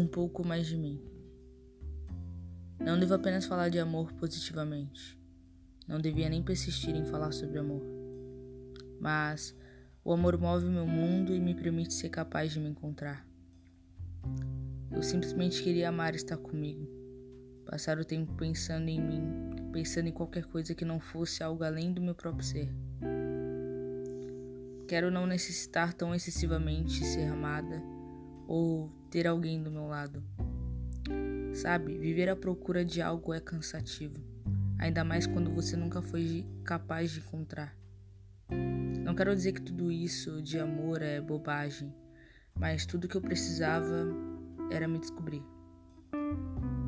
um pouco mais de mim. Não devo apenas falar de amor positivamente. Não devia nem persistir em falar sobre amor. Mas o amor move meu mundo e me permite ser capaz de me encontrar. Eu simplesmente queria amar estar comigo, passar o tempo pensando em mim, pensando em qualquer coisa que não fosse algo além do meu próprio ser. Quero não necessitar tão excessivamente ser amada ou ter alguém do meu lado. Sabe, viver à procura de algo é cansativo, ainda mais quando você nunca foi capaz de encontrar. Não quero dizer que tudo isso de amor é bobagem, mas tudo que eu precisava era me descobrir.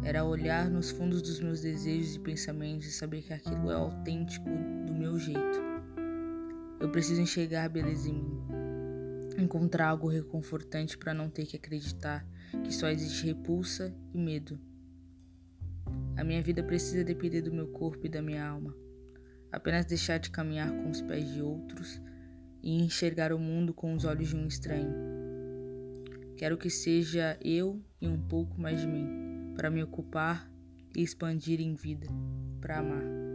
Era olhar nos fundos dos meus desejos e pensamentos e saber que aquilo é autêntico do meu jeito. Eu preciso enxergar beleza em mim, encontrar algo reconfortante para não ter que acreditar que só existe repulsa e medo. A minha vida precisa depender do meu corpo e da minha alma. Apenas deixar de caminhar com os pés de outros e enxergar o mundo com os olhos de um estranho. Quero que seja eu e um pouco mais de mim, para me ocupar e expandir em vida, para amar.